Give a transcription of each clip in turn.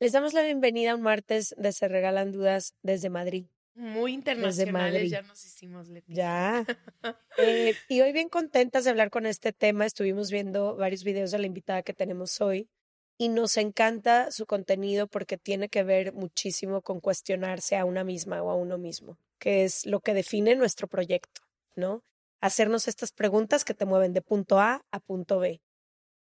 Les damos la bienvenida a un martes de Se Regalan Dudas desde Madrid. Muy internacionales ya nos hicimos, Leticia. Ya. Eh, y hoy bien contentas de hablar con este tema. Estuvimos viendo varios videos de la invitada que tenemos hoy y nos encanta su contenido porque tiene que ver muchísimo con cuestionarse a una misma o a uno mismo, que es lo que define nuestro proyecto, ¿no? Hacernos estas preguntas que te mueven de punto A a punto B.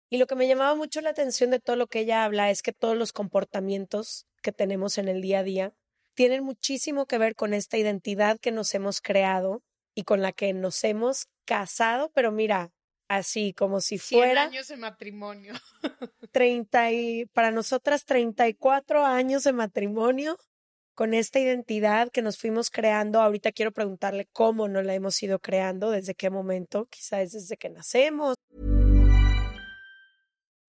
Y lo que me llamaba mucho la atención de todo lo que ella habla es que todos los comportamientos que tenemos en el día a día tienen muchísimo que ver con esta identidad que nos hemos creado y con la que nos hemos casado, pero mira, así como si fuera... años de matrimonio. 30 y, para nosotras 34 años de matrimonio con esta identidad que nos fuimos creando. Ahorita quiero preguntarle cómo nos la hemos ido creando, desde qué momento, quizás desde que nacemos.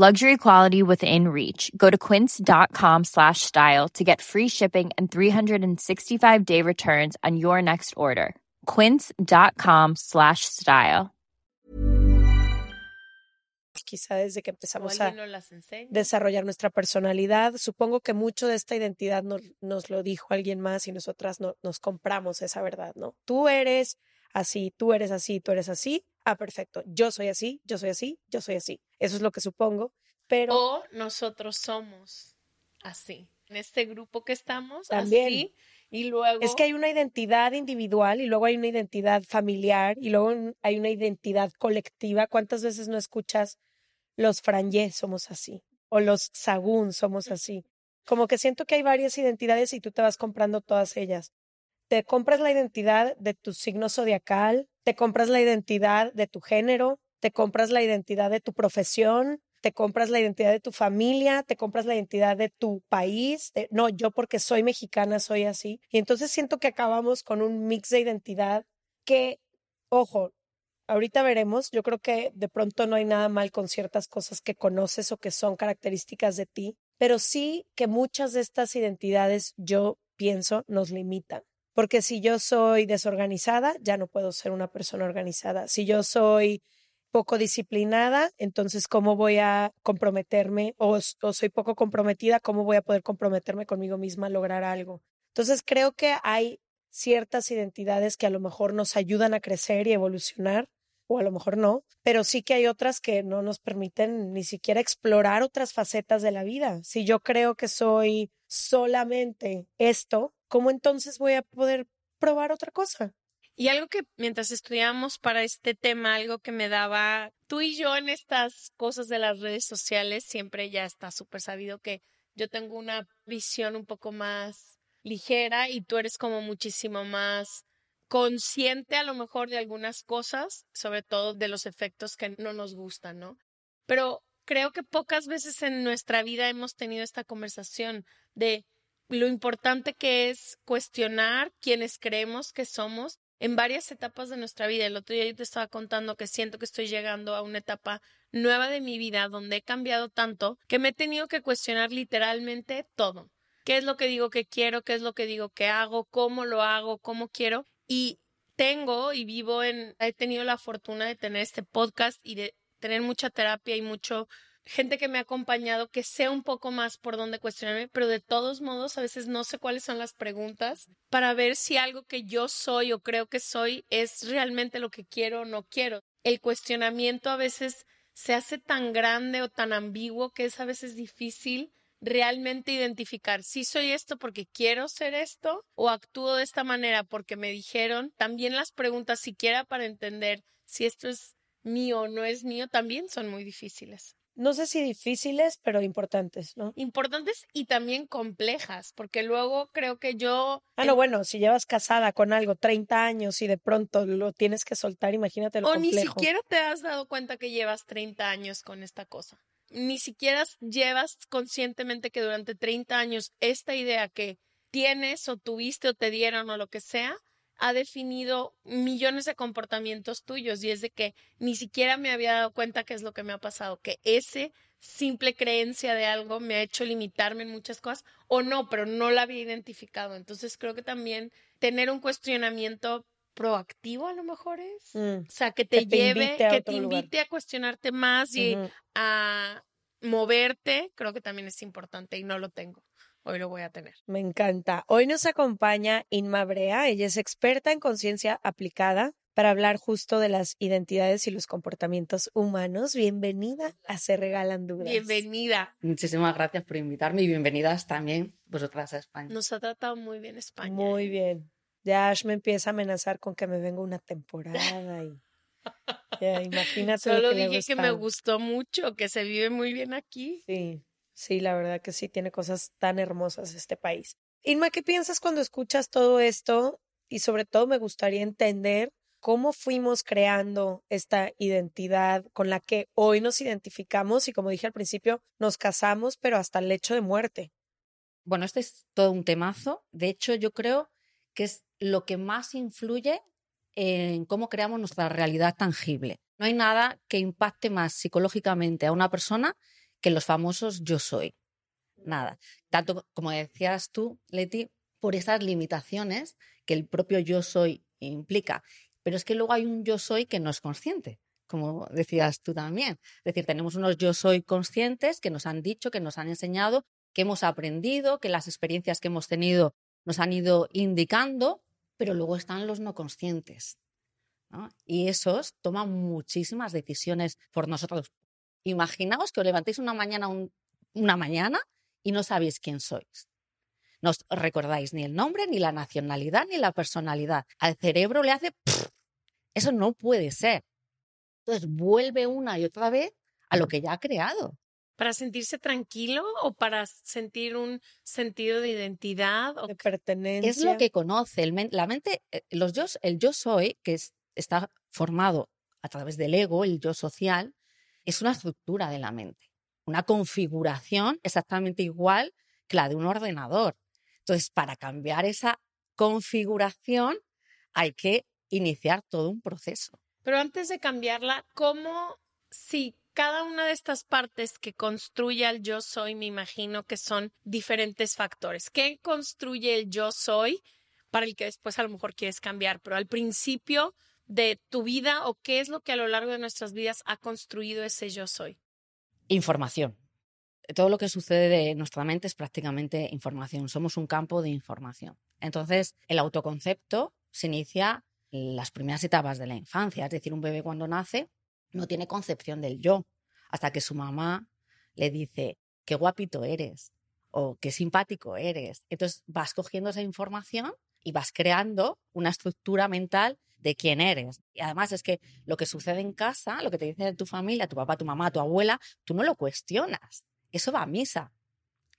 Luxury quality within reach. Go to quince.com slash style to get free shipping and 365 day returns on your next order. Quince.com slash style. Quizá desde que empezamos a desarrollar nuestra personalidad, supongo que mucho de esta identidad nos, nos lo dijo alguien más y nosotras no, nos compramos esa verdad, ¿no? Tú eres así, tú eres así, tú eres así. Ah, perfecto. Yo soy así, yo soy así, yo soy así. Eso es lo que supongo. Pero. O nosotros somos así. En este grupo que estamos, también. así. Y luego. Es que hay una identidad individual y luego hay una identidad familiar y luego hay una identidad colectiva. ¿Cuántas veces no escuchas los frangé somos así? O los sagún somos así. Como que siento que hay varias identidades y tú te vas comprando todas ellas te compras la identidad de tu signo zodiacal, te compras la identidad de tu género, te compras la identidad de tu profesión, te compras la identidad de tu familia, te compras la identidad de tu país. no, yo porque soy mexicana soy así. Y entonces siento que acabamos con un mix de identidad que, ojo, ahorita veremos, yo creo que de pronto no hay nada mal con ciertas cosas que conoces o que son características de ti, pero sí que muchas de estas identidades yo pienso nos limitan. Porque si yo soy desorganizada, ya no puedo ser una persona organizada. Si yo soy poco disciplinada, entonces ¿cómo voy a comprometerme? O, soy poco comprometida, ¿cómo voy a poder comprometerme conmigo misma a lograr algo? Entonces creo que hay ciertas identidades que a lo mejor nos ayudan a crecer y evolucionar, o a lo mejor no, pero sí que hay otras que no nos permiten ni siquiera explorar otras facetas de la vida. Si yo creo que soy solamente esto, ¿cómo entonces voy a poder probar otra cosa? Y algo que mientras estudiamos para este tema, algo que me daba tú y yo en estas cosas de las redes sociales, siempre ya está súper sabido que yo tengo una visión un poco más ligera y tú eres como muchísimo más consciente a lo mejor de algunas cosas, sobre todo de los efectos que no nos gustan, ¿no? Pero creo que pocas veces en nuestra vida hemos tenido esta conversación de lo importante que es cuestionar quienes creemos que somos en varias etapas de nuestra vida. El otro día yo te estaba contando que siento que estoy llegando a una etapa nueva de mi vida donde he cambiado tanto que me he tenido que cuestionar literalmente todo. ¿Qué es lo que digo que quiero? ¿Qué es lo que digo que hago? ¿Cómo lo hago? ¿Cómo quiero? Y tengo y vivo en, he tenido la fortuna de tener este podcast y de tener mucha terapia y mucho gente que me ha acompañado que sé un poco más por dónde cuestionarme, pero de todos modos a veces no sé cuáles son las preguntas para ver si algo que yo soy o creo que soy es realmente lo que quiero o no quiero. El cuestionamiento a veces se hace tan grande o tan ambiguo que es a veces difícil realmente identificar si soy esto porque quiero ser esto o actúo de esta manera porque me dijeron. También las preguntas siquiera para entender si esto es mío o no es mío también son muy difíciles. No sé si difíciles, pero importantes, ¿no? Importantes y también complejas, porque luego creo que yo... Ah, no, bueno, si llevas casada con algo 30 años y de pronto lo tienes que soltar, imagínate lo o complejo. ni siquiera te has dado cuenta que llevas 30 años con esta cosa ni siquiera llevas conscientemente que durante 30 años esta idea que tienes o tuviste o te dieron o lo que sea, ha definido millones de comportamientos tuyos y es de que ni siquiera me había dado cuenta qué es lo que me ha pasado, que ese simple creencia de algo me ha hecho limitarme en muchas cosas o no, pero no la había identificado. Entonces creo que también tener un cuestionamiento proactivo a lo mejor es. Mm, O sea, que te, que te lleve, que te lugar. invite a cuestionarte más y a moverte, creo que también es importante y no lo tengo. Hoy lo voy a tener. Me encanta. Hoy nos acompaña Inma Brea. Ella es experta en conciencia aplicada para hablar justo de las identidades y los comportamientos humanos. Bienvenida a Se Regalan Dudas. Bienvenida. Muchísimas gracias por invitarme y bienvenidas también vosotras a España. Nos ha tratado muy bien España. Muy ¿eh? bien. Ya Ash me empieza a amenazar con que me venga una temporada y ya, imagínate lo Solo que le dije que me gustó mucho, que se vive muy bien aquí. Sí, sí, la verdad que sí tiene cosas tan hermosas este país. Inma, ¿qué piensas cuando escuchas todo esto? Y sobre todo me gustaría entender cómo fuimos creando esta identidad con la que hoy nos identificamos y como dije al principio, nos casamos, pero hasta el lecho de muerte. Bueno, este es todo un temazo. De hecho, yo creo que es lo que más influye en cómo creamos nuestra realidad tangible. No hay nada que impacte más psicológicamente a una persona que los famosos yo soy. Nada. Tanto como decías tú, Leti, por esas limitaciones que el propio yo soy implica. Pero es que luego hay un yo soy que no es consciente, como decías tú también. Es decir, tenemos unos yo soy conscientes que nos han dicho, que nos han enseñado, que hemos aprendido, que las experiencias que hemos tenido nos han ido indicando, pero luego están los no conscientes. Y esos toman muchísimas decisiones por nosotros. Imaginaos que os levantéis una mañana, un- una mañana y no sabéis quién sois. No os recordáis ni el nombre, ni la nacionalidad, ni la personalidad. Al cerebro le hace... "Pff". Eso no puede ser. Entonces vuelve una y otra vez a lo que ya ha creado. ¿Para sentirse tranquilo o para sentir un sentido de identidad? O de pertenencia. es lo que conoce. El men- la mente, eh, los yo, el yo soy, que es- está formado a través del ego, el yo social, es una estructura de la mente, una configuración exactamente igual que la de un ordenador. Entonces, para cambiar esa configuración hay que iniciar todo un proceso. Pero antes de cambiarla, ¿cómo si cada una de estas partes que construye al yo soy, me imagino que son diferentes factores? ¿Qué construye el yo soy para el que después a lo mejor quieres cambiar? Pero al principio de tu vida o qué es lo que a lo largo de nuestras vidas ha construido ese yo soy? Información. Todo lo que sucede en nuestra mente es prácticamente información. Somos un campo de información. Entonces, el autoconcepto se inicia en las primeras etapas de la infancia. Es decir, un bebé cuando nace no tiene concepción del yo hasta que su mamá le dice qué guapito eres o qué simpático eres. Entonces vas cogiendo esa información y vas creando una estructura mental de quién eres. Y además es que lo que sucede en casa, lo que te dice tu familia, tu papá, tu mamá, tu abuela, tú no lo cuestionas. Eso va a misa.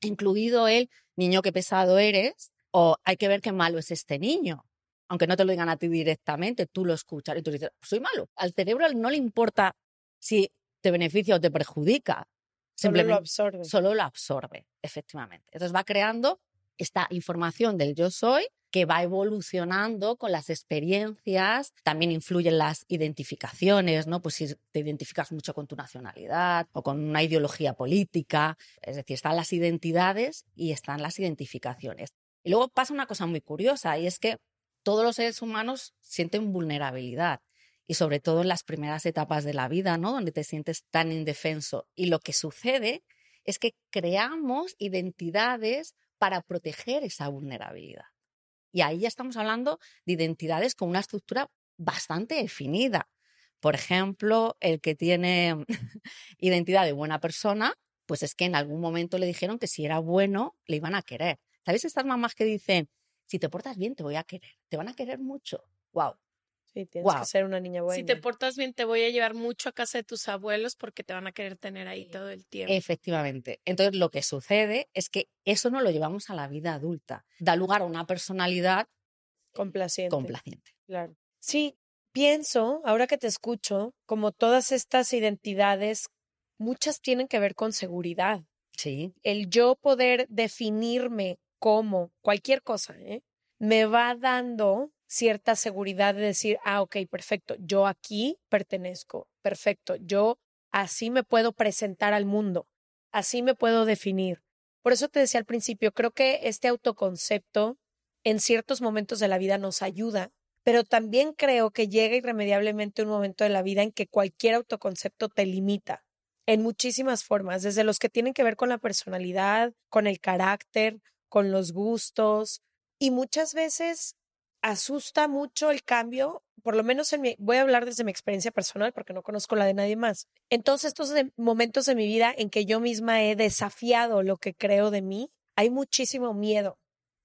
Incluido el niño que pesado eres o hay que ver qué malo es este niño. Aunque no te lo digan a ti directamente, tú lo escuchas y tú dices, soy malo. Al cerebro no le importa si te beneficia o te perjudica. Solo lo Simplemente absorbe. solo lo absorbe, efectivamente. Entonces va creando esta información del yo soy que va evolucionando con las experiencias, también influyen las identificaciones, ¿no? Pues si te identificas mucho con tu nacionalidad o con una ideología política, es decir, están las identidades y están las identificaciones. Y luego pasa una cosa muy curiosa y es que todos los seres humanos sienten vulnerabilidad y sobre todo en las primeras etapas de la vida, ¿no? Donde te sientes tan indefenso. Y lo que sucede es que creamos identidades para proteger esa vulnerabilidad. Y ahí ya estamos hablando de identidades con una estructura bastante definida. Por ejemplo, el que tiene identidad de buena persona, pues es que en algún momento le dijeron que si era bueno, le iban a querer. ¿Sabéis estas mamás que dicen, si te portas bien, te voy a querer, te van a querer mucho? ¡Wow! Sí, tienes que ser una niña buena. Si te portas bien, te voy a llevar mucho a casa de tus abuelos porque te van a querer tener ahí todo el tiempo. Efectivamente. Entonces, lo que sucede es que eso no lo llevamos a la vida adulta. Da lugar a una personalidad complaciente. complaciente. Claro. Sí, pienso, ahora que te escucho, como todas estas identidades, muchas tienen que ver con seguridad. Sí. El yo poder definirme como cualquier cosa, ¿eh? me va dando cierta seguridad de decir, ah, ok, perfecto, yo aquí pertenezco, perfecto, yo así me puedo presentar al mundo, así me puedo definir. Por eso te decía al principio, creo que este autoconcepto en ciertos momentos de la vida nos ayuda, pero también creo que llega irremediablemente un momento de la vida en que cualquier autoconcepto te limita en muchísimas formas, desde los que tienen que ver con la personalidad, con el carácter, con los gustos, y muchas veces asusta mucho el cambio, por lo menos en mi, voy a hablar desde mi experiencia personal porque no conozco la de nadie más. Entonces, estos momentos de mi vida en que yo misma he desafiado lo que creo de mí, hay muchísimo miedo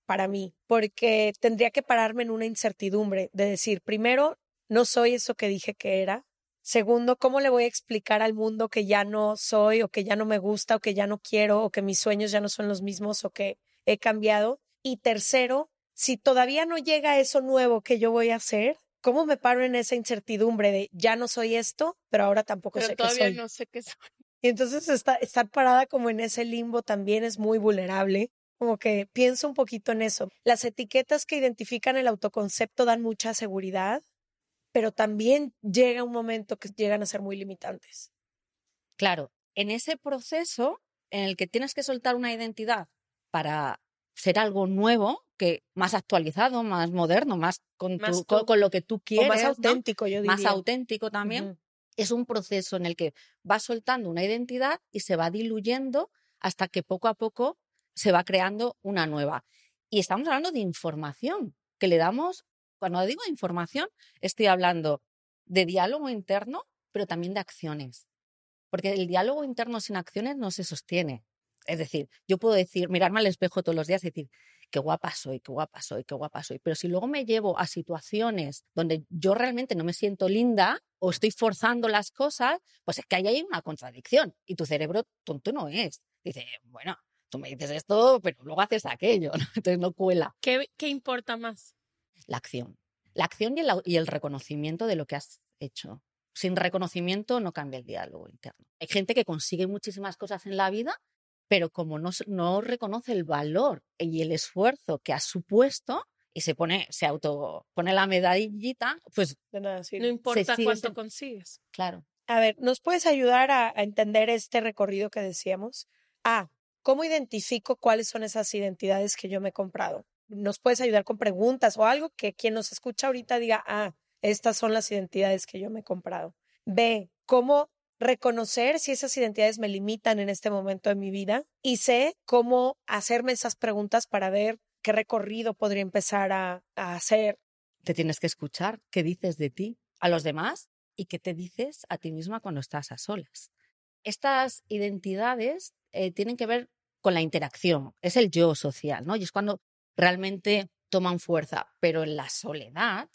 para mí, porque tendría que pararme en una incertidumbre de decir, primero, no soy eso que dije que era. Segundo, ¿cómo le voy a explicar al mundo que ya no soy o que ya no me gusta o que ya no quiero o que mis sueños ya no son los mismos o que he cambiado? Y tercero, si todavía no llega eso nuevo que yo voy a hacer, ¿cómo me paro en esa incertidumbre de ya no soy esto, pero ahora tampoco sé qué soy? no sé qué soy. Y entonces estar parada como en ese limbo también es muy vulnerable. Como que pienso un poquito en eso. Las etiquetas que identifican el autoconcepto dan mucha seguridad, pero también llega un momento que llegan a ser muy limitantes. Claro, en ese proceso en el que tienes que soltar una identidad para ser algo nuevo, que más actualizado, más moderno, más con, con, lo que tú quieres. más auténtico, yo diría. Más auténtico también. Es un proceso en el que vas soltando una identidad y se va diluyendo hasta que poco a poco se va creando una nueva. Y estamos hablando de información que le damos, cuando digo información, estoy hablando de diálogo interno, pero también de acciones. Porque el diálogo interno sin acciones no se sostiene. Es decir, yo puedo decir, mirarme al espejo todos los días y decir, qué guapa soy, qué guapa soy, qué guapa soy. Pero si luego me llevo a situaciones donde yo realmente no me siento linda o estoy forzando las cosas, pues es que ahí hay una contradicción y tu cerebro tonto no es. Dice, bueno, tú me dices esto, pero luego haces aquello, entonces no cuela. ¿Qué, ¿Qué, importa más? La acción. La acción y el, y el reconocimiento de lo que has hecho. Sin reconocimiento no cambia el diálogo interno. Hay gente que consigue muchísimas cosas en la vida pero como no, no reconoce el valor y el esfuerzo que ha supuesto y se pone, se auto pone la medallita, pues no importa cuánto consigues. Claro. A ver, ¿nos puedes ayudar a, a entender este recorrido que decíamos? A, ¿cómo identifico cuáles son esas identidades que yo me he comprado? ¿Nos puedes ayudar con preguntas o algo que quien nos escucha ahorita diga, ah, estas son las identidades que yo me he comprado? B, ¿cómo reconocer si esas identidades me limitan en este momento de mi vida y sé cómo hacerme esas preguntas para ver qué recorrido podría empezar a, hacer. Te tienes que escuchar qué dices de ti a los demás y qué te dices a ti misma cuando estás a solas. Estas identidades eh, tienen que ver con la interacción, es el yo social, ¿no? Y es cuando realmente toman fuerza, pero en la soledad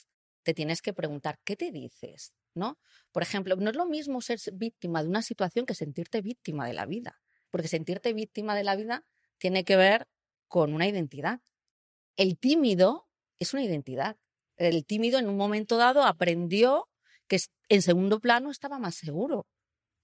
te tienes que preguntar, ¿qué te dices? ¿No? Por ejemplo, no es lo mismo ser víctima de una situación que sentirte víctima de la vida, porque sentirte víctima de la vida tiene que ver con una identidad. El tímido es una identidad. El tímido en un momento dado aprendió que en segundo plano estaba más seguro,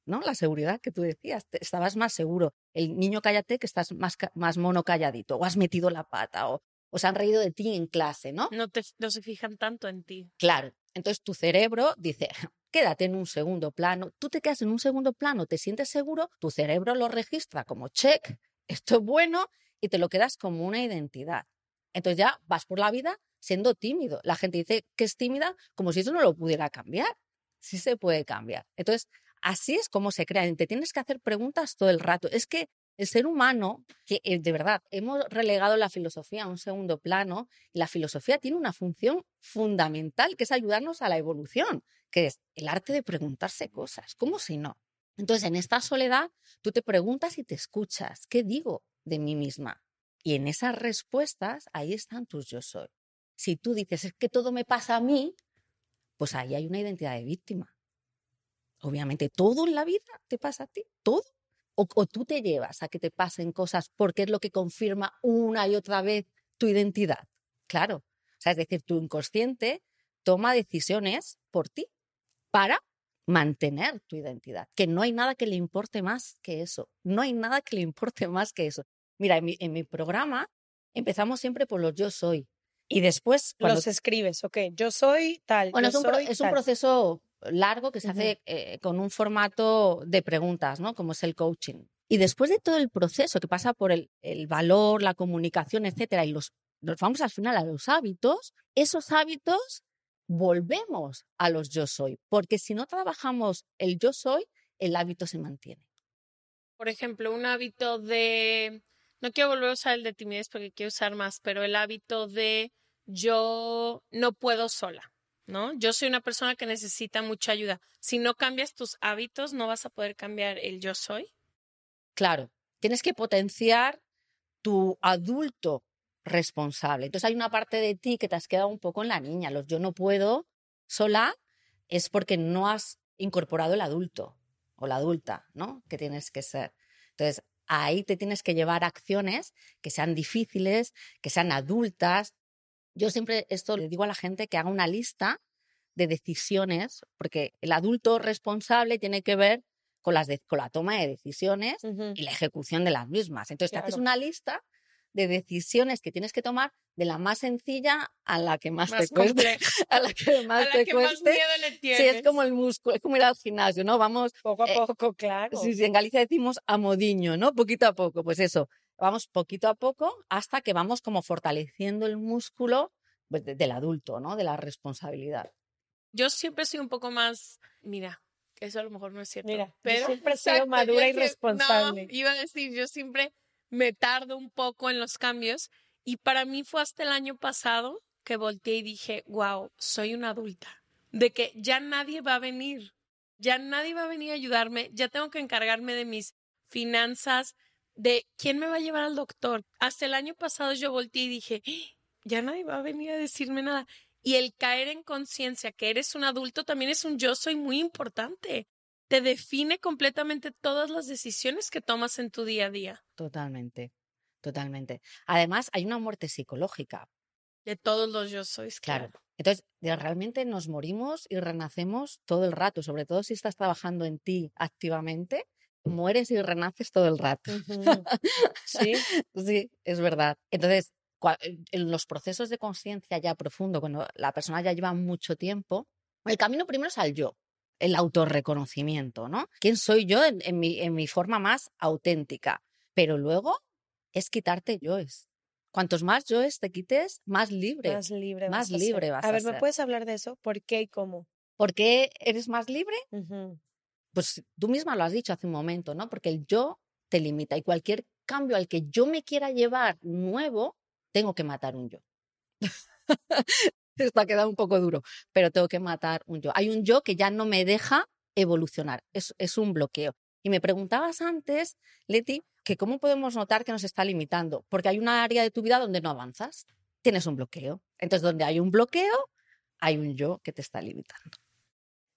¿no? La seguridad que tú decías, estabas más seguro. El niño cállate que estás más, más mono calladito, o has metido la pata, o, o se han reído de ti en clase, ¿no? No, te, no se fijan tanto en ti. Claro. Entonces tu cerebro dice, quédate en un segundo plano, tú te quedas en un segundo plano, te sientes seguro, tu cerebro lo registra como check, esto es bueno, y te lo quedas como una identidad. Entonces ya vas por la vida siendo tímido. La gente dice que es tímida como si eso no lo pudiera cambiar. Sí se puede cambiar. Entonces, así es como se crea. Te tienes que hacer preguntas todo el rato. Es que el ser humano, que eh, de verdad hemos relegado la filosofía a un segundo plano, la filosofía tiene una función fundamental, que es ayudarnos a la evolución, que es el arte de preguntarse cosas, ¿cómo si no? Entonces, en esta soledad, tú te preguntas y te escuchas, ¿qué digo de mí misma? Y en esas respuestas, ahí están tus yo soy. Si tú dices, es que todo me pasa a mí, pues ahí hay una identidad de víctima. Obviamente, todo en la vida te pasa a ti, todo o, tú te llevas a que te pasen cosas porque es lo que confirma una y otra vez tu identidad. Claro. O sea, es decir, tu inconsciente toma decisiones por ti para mantener tu identidad, que no hay nada que le importe más que eso, no hay nada que le importe más que eso. Mira, en mi, programa empezamos siempre por los yo soy y después... Los escribes, ok, yo soy tal. Bueno, es, un, es un proceso largo que se hace eh, con un formato de preguntas, ¿no? Como es el coaching. Y después de todo el proceso que pasa por el, valor, la comunicación, etcétera, y los, nos vamos al final a los hábitos, esos hábitos volvemos a los yo soy, porque si no trabajamos el yo soy, el hábito se mantiene. Por ejemplo, un hábito de, no quiero volver a usar el de timidez porque quiero usar más, pero el hábito de yo no puedo sola. ¿No? Yo soy una persona que necesita mucha ayuda. Si no cambias tus hábitos, no vas a poder cambiar el yo soy. Claro, tienes que potenciar tu adulto responsable. Entonces hay una parte de ti que te has quedado un poco en la niña. Los yo no puedo sola es porque no has incorporado el adulto o la adulta, ¿no? Que tienes que ser. Entonces ahí te tienes que llevar acciones que sean difíciles, que sean adultas, yo siempre esto le digo a la gente que haga una lista de decisiones, porque el adulto responsable tiene que ver con, las con la toma de decisiones y la ejecución de las mismas. Entonces, te haces una lista de decisiones que tienes que tomar de la más sencilla a la que más, te cueste. A la que más te cueste. Sí, es como el músculo, es como ir al gimnasio, ¿no? Vamos. Poco a eh, poco, claro. Sí, en Galicia decimos a modiño, ¿no? Poquito a poco. Pues eso, vamos poquito a poco hasta que vamos como fortaleciendo el músculo pues, del adulto, ¿no? De la responsabilidad. Yo siempre soy un poco más, mira, eso a lo mejor no es cierto. Mira, pero siempre he sido madura y responsable. iba a decir, yo siempre me tardo un poco en los cambios y para mí fue hasta el año pasado que volteé y dije, wow, soy una adulta, de que ya nadie va a venir, ya nadie va a venir a ayudarme, ya tengo que encargarme de mis finanzas, de quién me va a llevar al doctor. Hasta el año pasado yo volteé y dije, ¡Ah! ya nadie va a venir a decirme nada. Y el caer en conciencia que eres un adulto también es un yo soy muy importante. Te define completamente todas las decisiones que tomas en tu día a día. Totalmente, totalmente. Además, hay una muerte psicológica. De todos los yo sois, claro. Entonces, realmente nos morimos y renacemos todo el rato, sobre todo si estás trabajando en ti activamente, mueres y renaces todo el rato. Sí. sí, es verdad. Entonces, en los procesos de conciencia ya profundo, cuando la persona ya lleva mucho tiempo, el camino primero es al yo, el autorreconocimiento, ¿no? ¿Quién soy yo en, mi, en mi forma más auténtica? Pero luego es quitarte yoes. Cuantos más yoes te quites, más libre. Más libre. Más vas libre a vas a, a ver, ¿me puedes hablar de eso? ¿Por qué y cómo? ¿Por qué eres más libre? Pues tú misma lo has dicho hace un momento, ¿no? Porque el yo te limita y cualquier cambio al que yo me quiera llevar nuevo, tengo que matar un yo. Esto ha quedado un poco duro, pero tengo que matar un yo. Hay un yo que ya no me deja evolucionar, es, es un bloqueo. Y me preguntabas antes, Leti, que cómo podemos notar que nos está limitando, porque hay una área de tu vida donde no avanzas, tienes un bloqueo. Entonces, donde hay un bloqueo, hay un yo que te está limitando.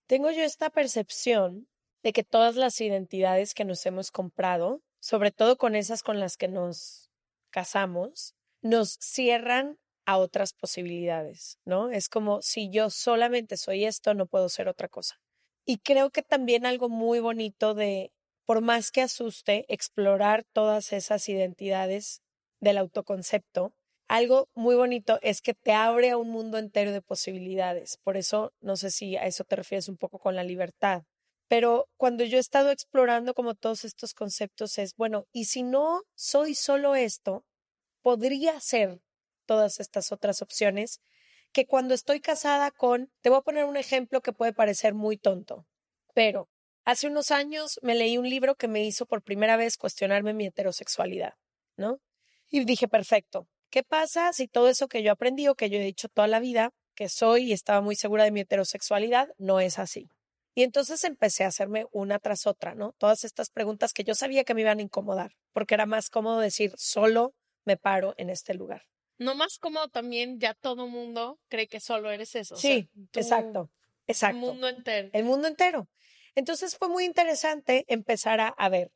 Tengo yo esta percepción de que todas las identidades que nos hemos comprado, sobre todo con esas con las que nos casamos, nos cierran a otras posibilidades, ¿no? Es como si yo solamente soy esto, no puedo ser otra cosa. Y creo que también algo muy bonito de, por más que asuste, explorar todas esas identidades del autoconcepto, algo muy bonito es que te abre a un mundo entero de posibilidades. Por eso, no sé si a eso te refieres un poco con la libertad. Pero cuando yo he estado explorando como todos estos conceptos es, bueno, y si no soy solo esto, podría ser todas estas otras opciones, que cuando estoy casada con, te voy a poner un ejemplo que puede parecer muy tonto, pero hace unos años me leí un libro que me hizo por primera vez cuestionarme mi heterosexualidad, ¿no? Y dije, perfecto, ¿qué pasa si todo eso que yo aprendí o que yo he dicho toda la vida, que soy y estaba muy segura de mi heterosexualidad, no es así? Y entonces empecé a hacerme una tras otra, ¿no? Todas estas preguntas que yo sabía que me iban a incomodar, porque era más cómodo decir, solo me paro en este lugar. No más cómodo también, ya todo mundo cree que solo eres eso. Sí, exacto, exacto. El mundo entero. El mundo entero. Entonces fue muy interesante empezar a, a ver,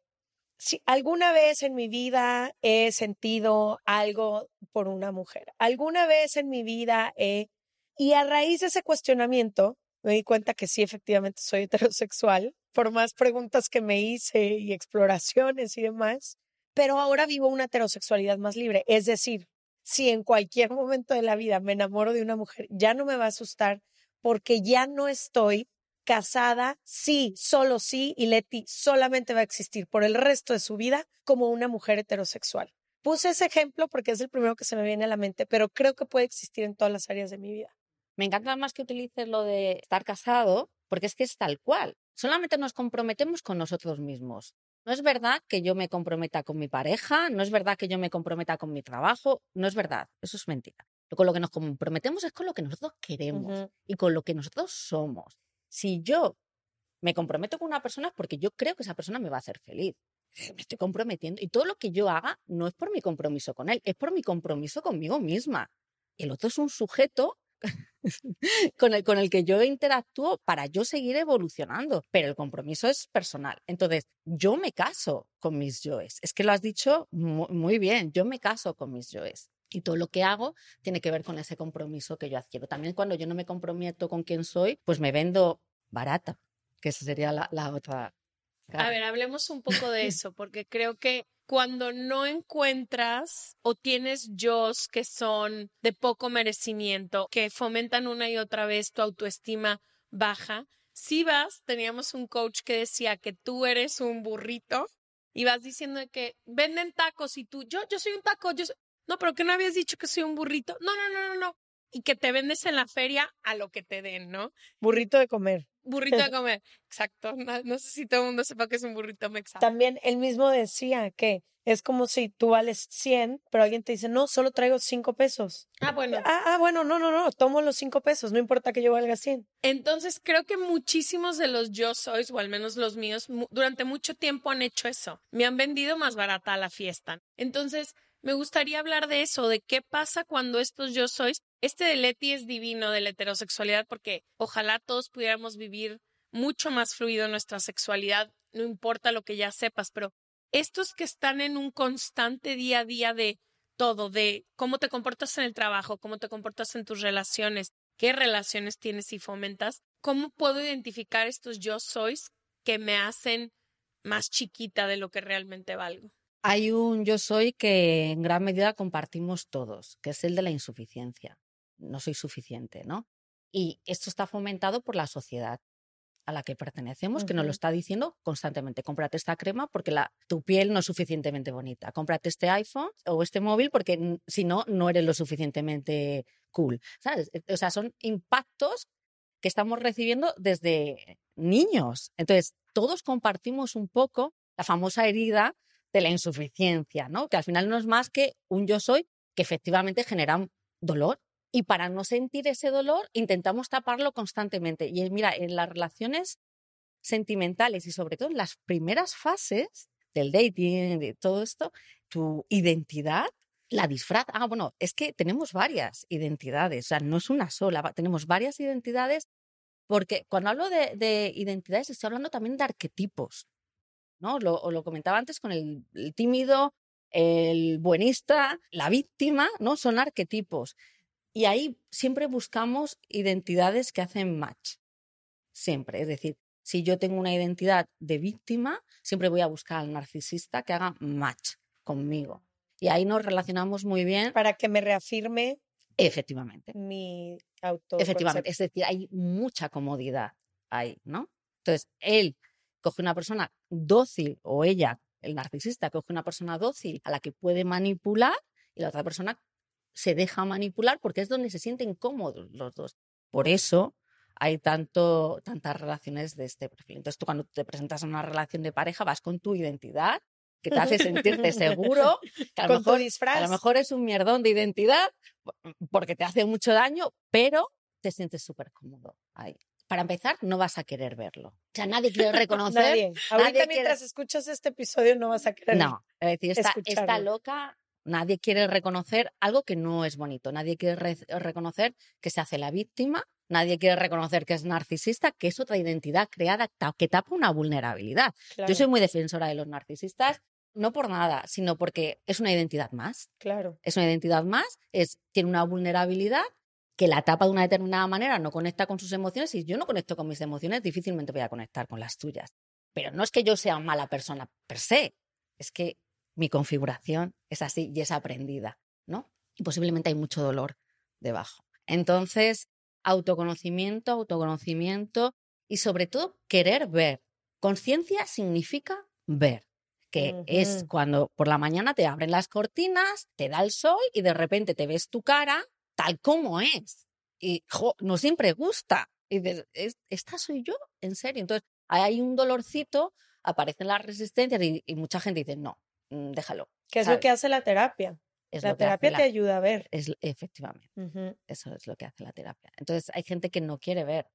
si alguna vez en mi vida he sentido algo por una mujer, alguna vez en mi vida he... Y a raíz de ese cuestionamiento, me di cuenta que sí, efectivamente soy heterosexual, por más preguntas que me hice y exploraciones y demás, pero ahora vivo una heterosexualidad más libre. Es decir, si en cualquier momento de la vida me enamoro de una mujer, ya no me va a asustar porque ya no estoy casada, sí, solo sí, y Leti solamente va a existir por el resto de su vida como una mujer heterosexual. Puse ese ejemplo porque es el primero que se me viene a la mente, pero creo que puede existir en todas las áreas de mi vida. Me encanta más que utilices lo de estar casado, porque es que es tal cual. Solamente nos comprometemos con nosotros mismos. No es verdad que yo me comprometa con mi pareja, no es verdad que yo me comprometa con mi trabajo, no es verdad, eso es mentira. Con lo que nos comprometemos es con lo que nosotros queremos y con lo que nosotros somos. Si yo me comprometo con una persona es porque yo creo que esa persona me va a hacer feliz. Me estoy comprometiendo y todo lo que yo haga no es por mi compromiso con él, es por mi compromiso conmigo misma. El otro es un sujeto con, el, con el que yo interactúo para yo seguir evolucionando, pero el compromiso es personal. Entonces, yo me caso con mis yoes. Es que lo has dicho muy, bien, yo me caso con mis yoes. Y todo lo que hago tiene que ver con ese compromiso que yo adquiero. También cuando yo no me comprometo con quién soy, pues me vendo barata, que esa sería la otra. A ver, hablemos un poco de eso, porque creo que cuando no encuentras o tienes yo's que son de poco merecimiento, que fomentan una y otra vez tu autoestima baja, si vas, teníamos un coach que decía que tú eres un burrito y vas diciendo que venden tacos y tú, yo, yo soy un taco, yo no, pero que no habías dicho que soy un burrito. No, no, no, no, no. Y que te vendes en la feria a lo que te den, ¿no? Burrito de comer. Burrito de comer. Exacto. No, sé si todo el mundo sepa que es un burrito mexicano. También él mismo decía que es como si tú vales 100, pero alguien te dice, no, solo traigo 5 pesos. Ah, bueno. Ah, ah, bueno, no, no, no, tomo los 5 pesos, no importa que yo valga 100. Entonces, creo que muchísimos de los yo sois, o al menos los míos, durante mucho tiempo han hecho eso. Me han vendido más barata a la fiesta. Entonces, me gustaría hablar de eso, de qué pasa cuando estos yo sois. Este de Leti es divino de la heterosexualidad porque ojalá todos pudiéramos vivir mucho más fluido nuestra sexualidad, no importa lo que ya sepas, pero estos que están en un constante día a día de todo, de cómo te comportas en el trabajo, cómo te comportas en tus relaciones, qué relaciones tienes y fomentas, cómo puedo identificar estos yo sois que me hacen más chiquita de lo que realmente valgo. Hay un yo soy que en gran medida compartimos todos, que es el de la insuficiencia. No soy suficiente, ¿no? Y esto está fomentado por la sociedad a la que pertenecemos, que nos lo está diciendo constantemente. Cómprate esta crema porque la, tu piel no es suficientemente bonita. Cómprate este iPhone o este móvil porque si no, no eres lo suficientemente cool. ¿Sabes? O sea, son impactos que estamos recibiendo desde niños. Entonces, todos compartimos un poco la famosa herida de la insuficiencia, ¿no? Que al final no es más que un yo soy que efectivamente genera dolor. Y para no sentir ese dolor, intentamos taparlo constantemente. Y mira, en las relaciones sentimentales y sobre todo en las primeras fases del dating, de todo esto, tu identidad la disfraz. Ah, bueno, es que tenemos varias identidades, o sea, no es una sola, tenemos varias identidades, porque cuando hablo de, de identidades estoy hablando también de arquetipos. ¿no? Lo, lo comentaba antes con el, tímido, el buenista, la víctima, ¿no? Son arquetipos. Y ahí siempre buscamos identidades que hacen match. Siempre. Es decir, si yo tengo una identidad de víctima, siempre voy a buscar al narcisista que haga match conmigo. Y ahí nos relacionamos muy bien. Para que me reafirme. Efectivamente. Mi auto. Efectivamente. Es decir, hay mucha comodidad ahí, ¿no? Entonces, él coge una persona dócil o ella, el narcisista, coge una persona dócil a la que puede manipular y la otra persona se deja manipular porque es donde se sienten cómodos los dos. Por eso hay tanto, tantas relaciones de este perfil. Entonces tú cuando te presentas a una relación de pareja vas con tu identidad que te hace sentirte seguro, que a lo, mejor, disfraz. a lo mejor es un mierdón de identidad porque te hace mucho daño, pero te sientes súper cómodo ahí. Para empezar, no vas a querer verlo. O sea, nadie quiere reconocer. Nadie. Ahorita quiere- mientras escuchas este episodio no vas a querer. No, es decir, esta, loca, nadie quiere reconocer algo que no es bonito, nadie quiere re- reconocer que se hace la víctima, nadie quiere reconocer que es narcisista, que es otra identidad creada que tapa una vulnerabilidad. Claro, Yo soy muy defensora de los narcisistas, no por nada, sino porque es una identidad más, claro. es una identidad más, es, tiene una vulnerabilidad que la tapa de una determinada manera, no conecta con sus emociones y yo no conecto con mis emociones, difícilmente voy a conectar con las tuyas. Pero no es que yo sea mala persona per se, es que mi configuración es así y es aprendida, ¿no? Y posiblemente hay mucho dolor debajo. Entonces, autoconocimiento, autoconocimiento y sobre todo querer ver. Conciencia significa ver, que es cuando por la mañana te abren las cortinas, te da el sol y de repente te ves tu cara tal como es. Y jo, no siempre gusta. Y dices, "¿Es- ¿esta soy yo? ¿En serio? Entonces, hay un dolorcito, aparecen las resistencias y, y mucha gente dice, no, déjalo. ¿Qué es lo que hace la terapia? Es La terapia la- te ayuda a ver. es, efectivamente, eso es lo que hace la terapia. Entonces, hay gente que no quiere ver,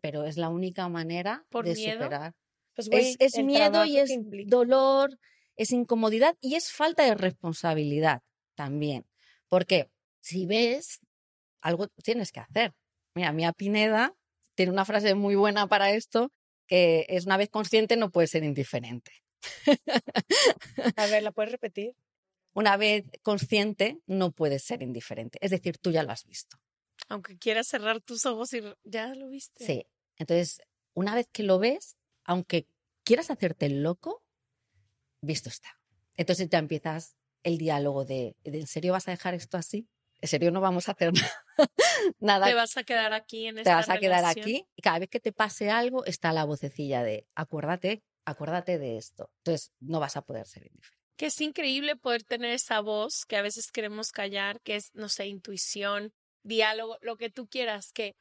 pero es la única manera ¿Por de miedo? superar. Pues, güey, Es, es miedo y es dolor, es incomodidad y es falta de responsabilidad también. Porque si ves, algo tienes que hacer. Mira, Mía Pineda tiene una frase muy buena para esto, que es una vez consciente no puedes ser indiferente. A ver, ¿la puedes repetir? Una vez consciente no puedes ser indiferente. Es decir, tú ya lo has visto. Aunque quieras cerrar tus ojos y ya lo viste. Sí. Entonces, una vez que lo ves, aunque quieras hacerte el loco, visto está. Entonces ya empiezas el diálogo de, ¿de ¿en serio vas a dejar esto así? ¿En serio no vamos a hacer nada? Te vas a quedar aquí en te esta vas a quedar aquí y cada vez que te pase algo está la vocecilla de acuérdate, acuérdate de esto. Entonces no vas a poder ser indiferente. Que es increíble poder tener esa voz que a veces queremos callar, que es, no sé, intuición, diálogo, lo que tú quieras, que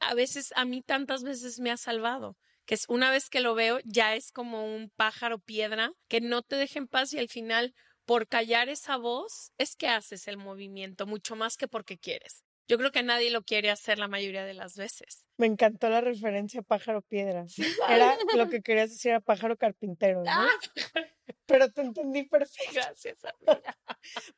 a veces, a mí tantas veces me ha salvado. Que es una vez que lo veo, ya es como un pájaro piedra que no te deja en paz y al final, por callar esa voz, es que haces el movimiento, mucho más que porque quieres. Yo creo que nadie lo quiere hacer la mayoría de las veces. Me encantó la referencia a pájaro piedra. Era lo que querías decir a pájaro carpintero, ¿no? Ah. Pero te entendí perfecto. Gracias, amiga.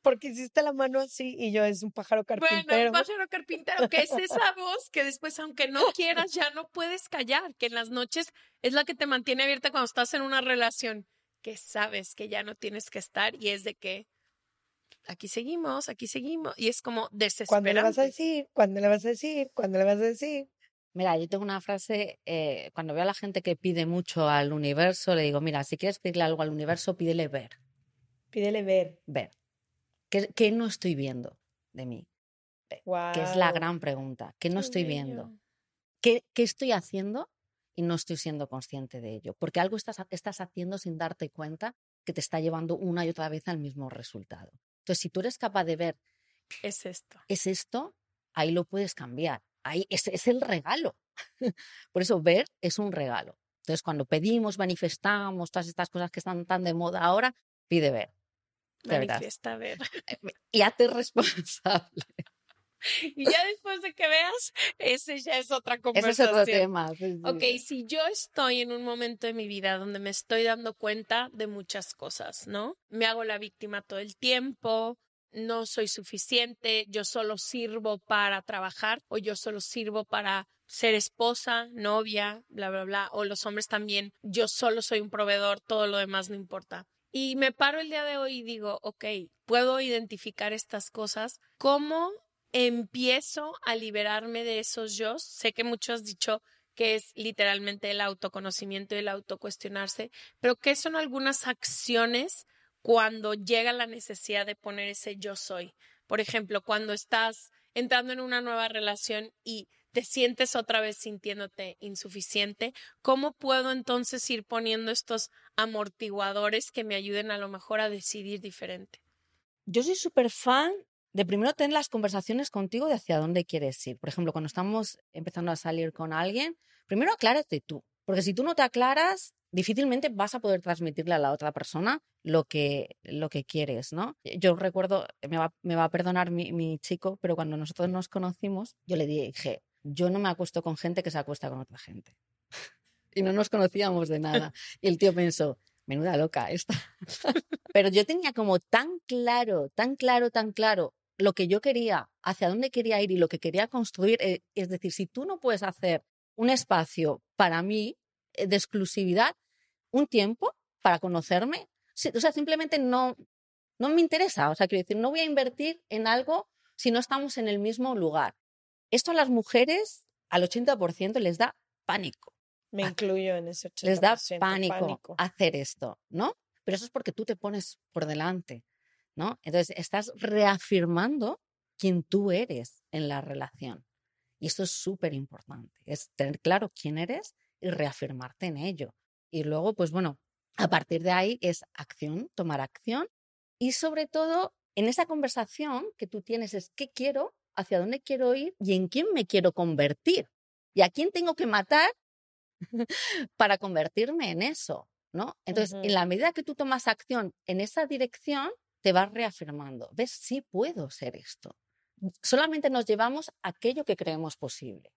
Porque hiciste la mano así y yo es un pájaro Bueno, carpintero. el pájaro carpintero, que es esa voz que después, aunque no quieras, ya no puedes callar, que en las noches es la que te mantiene abierta cuando estás en una relación, que sabes que ya no tienes que estar y es de que aquí seguimos, aquí seguimos, y es como desesperante. ¿Cuándo le vas a decir? ¿Cuándo le vas a decir? ¿Cuándo le vas a decir? Mira, yo tengo una frase, eh, cuando veo a la gente que pide mucho al universo, le digo, mira, si quieres pedirle algo al universo, pídele ver, Pídele ver. ver. ¿Qué, qué no estoy viendo de mí? Wow. Que es la gran pregunta. ¿Qué no Qué estoy bello. viendo? ¿Qué, qué estoy haciendo y no estoy siendo consciente de ello? Porque algo estás, estás haciendo sin darte cuenta que te está llevando una y otra vez al mismo resultado. Entonces, si tú eres capaz de ver, Es esto. es esto, ahí lo puedes cambiar. Ahí es, es el regalo. Por eso ver es un regalo. Entonces, cuando pedimos, manifestamos todas estas cosas que están tan de moda ahora, pide ver. Manifiesta, ver. Y hazte responsable. Y ya después de que veas, ese ya es otra Ese conversación. es otro tema. sí, sí. Ok, si yo estoy en un momento de mi vida donde me estoy dando cuenta de muchas cosas, ¿no? Me hago la víctima todo el tiempo, no soy suficiente, yo solo sirvo para trabajar o yo solo sirvo para ser esposa, novia, bla, bla, bla, o los hombres también, yo solo soy un proveedor, todo lo demás no importa. Y me paro el día de hoy y digo, ok, puedo identificar estas cosas, ¿cómo empiezo a liberarme de esos yo? Sé que mucho has dicho que es literalmente el autoconocimiento y el autocuestionarse, pero ¿qué son algunas acciones cuando llega la necesidad de poner ese yo soy? Por ejemplo, cuando estás entrando en una nueva relación y te sientes otra vez sintiéndote insuficiente, ¿cómo puedo entonces ir poniendo estos amortiguadores que me ayuden a lo mejor a decidir diferente? Yo soy súper fan de primero tener las conversaciones contigo de hacia dónde quieres ir. Por ejemplo, cuando estamos empezando a salir con alguien, primero aclárate tú, porque si tú no te aclaras, difícilmente vas a poder transmitirle a la otra persona lo que, lo que quieres, ¿no? Yo recuerdo, me va, me va a perdonar mi, mi chico, pero cuando nosotros nos conocimos, yo le dije, yo no me acuesto con gente que se acuesta con otra gente. y no nos conocíamos de nada. Y el tío pensó, menuda loca esta. Pero yo tenía como tan claro, tan claro, tan claro lo que yo quería, hacia dónde quería ir y lo que quería construir. eh, Es decir, si tú no puedes hacer un espacio para mí eh, de exclusividad, un tiempo para conocerme, o sea, simplemente no, no me interesa. O sea, quiero decir, no voy a invertir en algo si no estamos en el mismo lugar. Esto a las mujeres, al 80% les da pánico. Me incluyo en ese 80%. Les da pánico, hacer esto, ¿no? Pero eso es porque tú te pones por delante, ¿no? Entonces estás reafirmando quién tú eres en la relación. Y esto es súper importante, es tener claro quién eres y reafirmarte en ello. Y luego, pues bueno, a partir de ahí es acción, tomar acción y sobre todo en esa conversación que tú tienes es qué quiero, hacia dónde quiero ir y en quién me quiero convertir y a quién tengo que matar para convertirme en eso, ¿no? Entonces, en la medida que tú tomas acción en esa dirección, te vas reafirmando. ¿Ves? Sí puedo ser esto. Solamente nos llevamos aquello que creemos posible.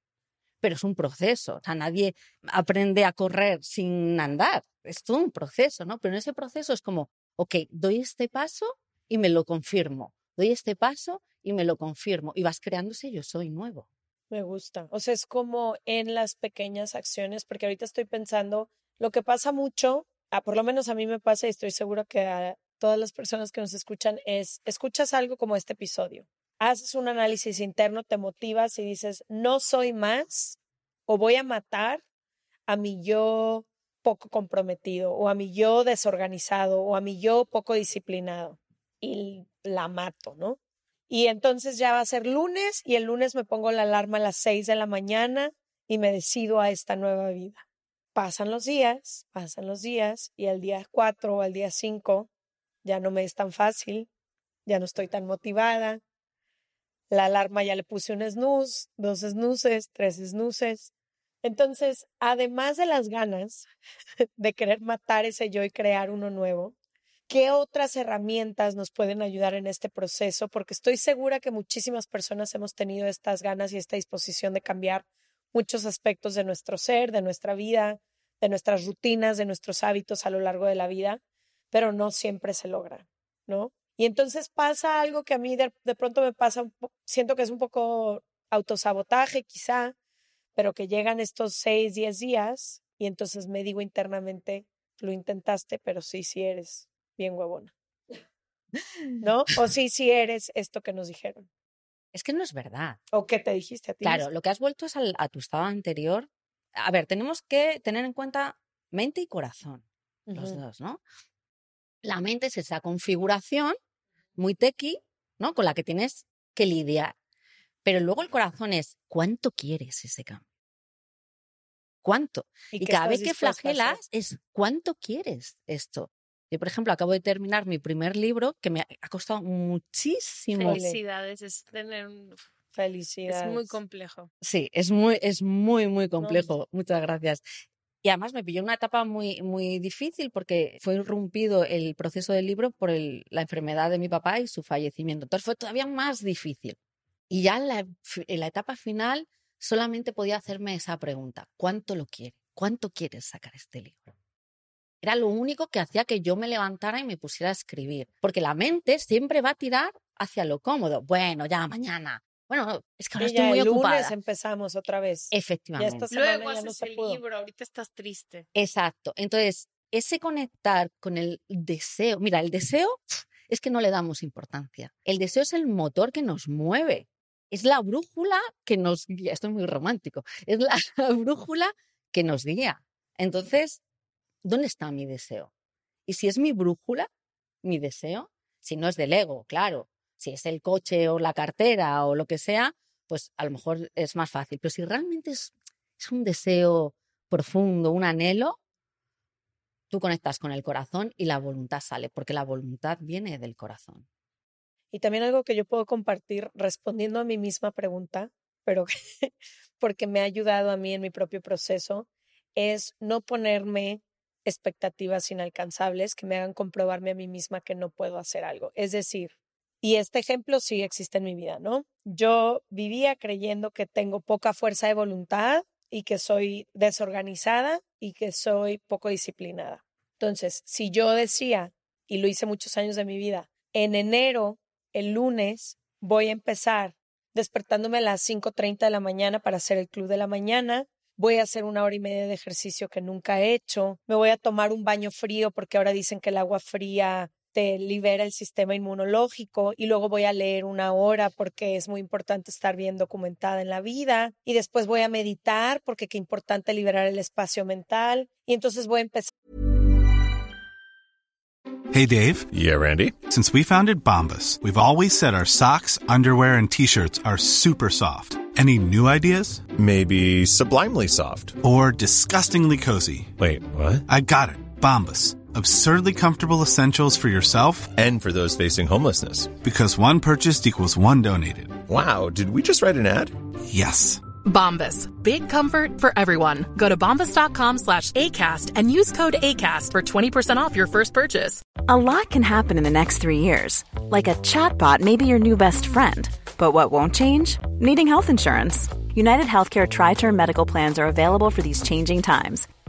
Pero es un proceso. O sea, nadie aprende a correr sin andar. Es todo un proceso, ¿no? Pero en ese proceso es como, ok, doy este paso y me lo confirmo. Doy este paso y me lo confirmo. Y vas creando ese yo soy nuevo. Me gusta. O sea, es como en las pequeñas acciones, porque ahorita estoy pensando, lo que pasa mucho, ah, por lo menos a mí me pasa y estoy seguro que a todas las personas que nos escuchan, es, escuchas algo como este episodio, haces un análisis interno, te motivas y dices, no soy más o voy a matar a mi yo poco comprometido o a mi yo desorganizado o a mi yo poco disciplinado y la mato, ¿no? Y entonces ya va a ser lunes y el lunes me pongo la alarma a las 6 de la mañana y me decido a esta nueva vida. Pasan los días, pasan los días y el día 4 o el día 5 ya no me es tan fácil, ya no estoy tan motivada. La alarma ya le puse un snooze, dos snoozes, tres snoozes. Entonces, además de las ganas de querer matar ese yo y crear uno nuevo, ¿qué otras herramientas nos pueden ayudar en este proceso? Porque estoy segura que muchísimas personas hemos tenido estas ganas y esta disposición de cambiar muchos aspectos de nuestro ser, de nuestra vida, de nuestras rutinas, de nuestros hábitos a lo largo de la vida, pero no siempre se logra, ¿no? Y entonces pasa algo que a mí de, de pronto me pasa, un siento que es un poco autosabotaje quizá, pero que llegan estos seis, diez días y entonces me digo internamente, lo intentaste, pero sí, sí eres bien huevona. ¿No? O sí, sí eres esto que nos dijeron. Es que no es verdad. O que te dijiste a ti. Claro, lo que has vuelto es al- a tu estado anterior. A ver, tenemos que tener en cuenta mente y corazón, los dos, ¿no? La mente es esa configuración muy tequi, ¿no? Con la que tienes que lidiar. Pero luego el corazón es cuánto quieres ese cambio. ¿Cuánto? Y, cada vez que flagelas es cuánto quieres esto. Yo, por ejemplo, acabo de terminar mi primer libro que me ha ha costado muchísimo. Felicidades, es tener un- Felicidades. es muy complejo. Sí, es muy, es muy, muy complejo. Muchas gracias. Y además me pilló una etapa muy, muy difícil porque fue irrumpido el proceso del libro por la enfermedad de mi papá y su fallecimiento. Entonces fue todavía más difícil. Y ya en la, en la etapa final solamente podía hacerme esa pregunta. ¿Cuánto lo quiere? ¿Cuánto quieres sacar este libro? Era lo único que hacía que yo me levantara y me pusiera a escribir. Porque la mente siempre va a tirar hacia lo cómodo. Bueno, ya mañana. Bueno, es que ahora estoy ya muy el ocupada. lunes empezamos otra vez. Efectivamente. esta semana Luego ya no haces se el pudo. libro, ahorita estás triste. Exacto. Entonces, ese conectar con el deseo, mira, el deseo es que no le damos importancia. El deseo es el motor que nos mueve. Es la brújula que nos guía. Esto es muy romántico. Es la brújula que nos guía. Entonces, ¿dónde está mi deseo? Y si es mi brújula, mi deseo, si no es del ego, claro, si es el coche o la cartera o lo que sea, pues a lo mejor es más fácil. Pero si realmente es, un deseo profundo, un anhelo, tú conectas con el corazón y la voluntad sale, porque la voluntad viene del corazón. Y también algo que yo puedo compartir respondiendo a mi misma pregunta, pero porque me ha ayudado a mí en mi propio proceso, es no ponerme expectativas inalcanzables que me hagan comprobarme a mí misma que no puedo hacer algo. Es decir, y este ejemplo sí existe en mi vida, ¿no? Yo vivía creyendo que tengo poca fuerza de voluntad y que soy desorganizada y que soy poco disciplinada. Entonces, si yo decía, y lo hice muchos años de mi vida, en enero, el lunes, voy a empezar despertándome a las 5.30 de la mañana para hacer el club de la mañana, voy a hacer una hora y media de ejercicio que nunca he hecho, me voy a tomar un baño frío porque ahora dicen que el agua fría te libera el sistema inmunológico y luego voy a leer una hora porque es muy importante estar bien documentada en la vida y después voy a meditar porque qué importante liberar el espacio mental y entonces voy a empezar. Hey Dave. Yeah, Randy. Since we founded Bombus, we've always said our socks, underwear and t-shirts are super soft. Any new ideas? Maybe sublimely soft. Or disgustingly cozy. Wait, what? I got it. Bombus Absurdly comfortable essentials for yourself and for those facing homelessness. Because one purchased equals one donated. Wow, did we just write an ad? Yes. Bombas. Big comfort for everyone. Go to bombas.com slash ACAST and use code ACAST for 20% off your first purchase. A lot can happen in the next three years. Like a chatbot may be your new best friend. But what won't change? Needing health insurance. United Healthcare Tri Term Medical Plans are available for these changing times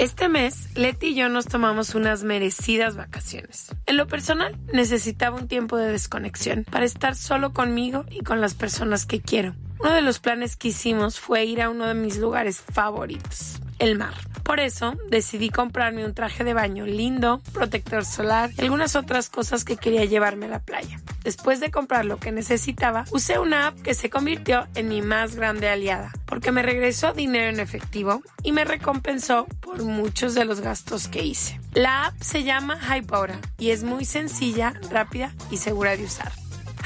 Este mes, Leti y yo nos tomamos unas merecidas vacaciones. En lo personal, necesitaba un tiempo de desconexión para estar solo conmigo y con las personas que quiero. Uno de los planes que hicimos fue ir a uno de mis lugares favoritos, el mar. Por eso decidí comprarme un traje de baño lindo, protector solar y algunas otras cosas que quería llevarme a la playa. Después de comprar lo que necesitaba, usé una app que se convirtió en mi más grande aliada, porque me regresó dinero en efectivo y me recompensó por muchos de los gastos que hice. La app se llama Hybora y es muy sencilla, rápida y segura de usar.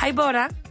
Hybora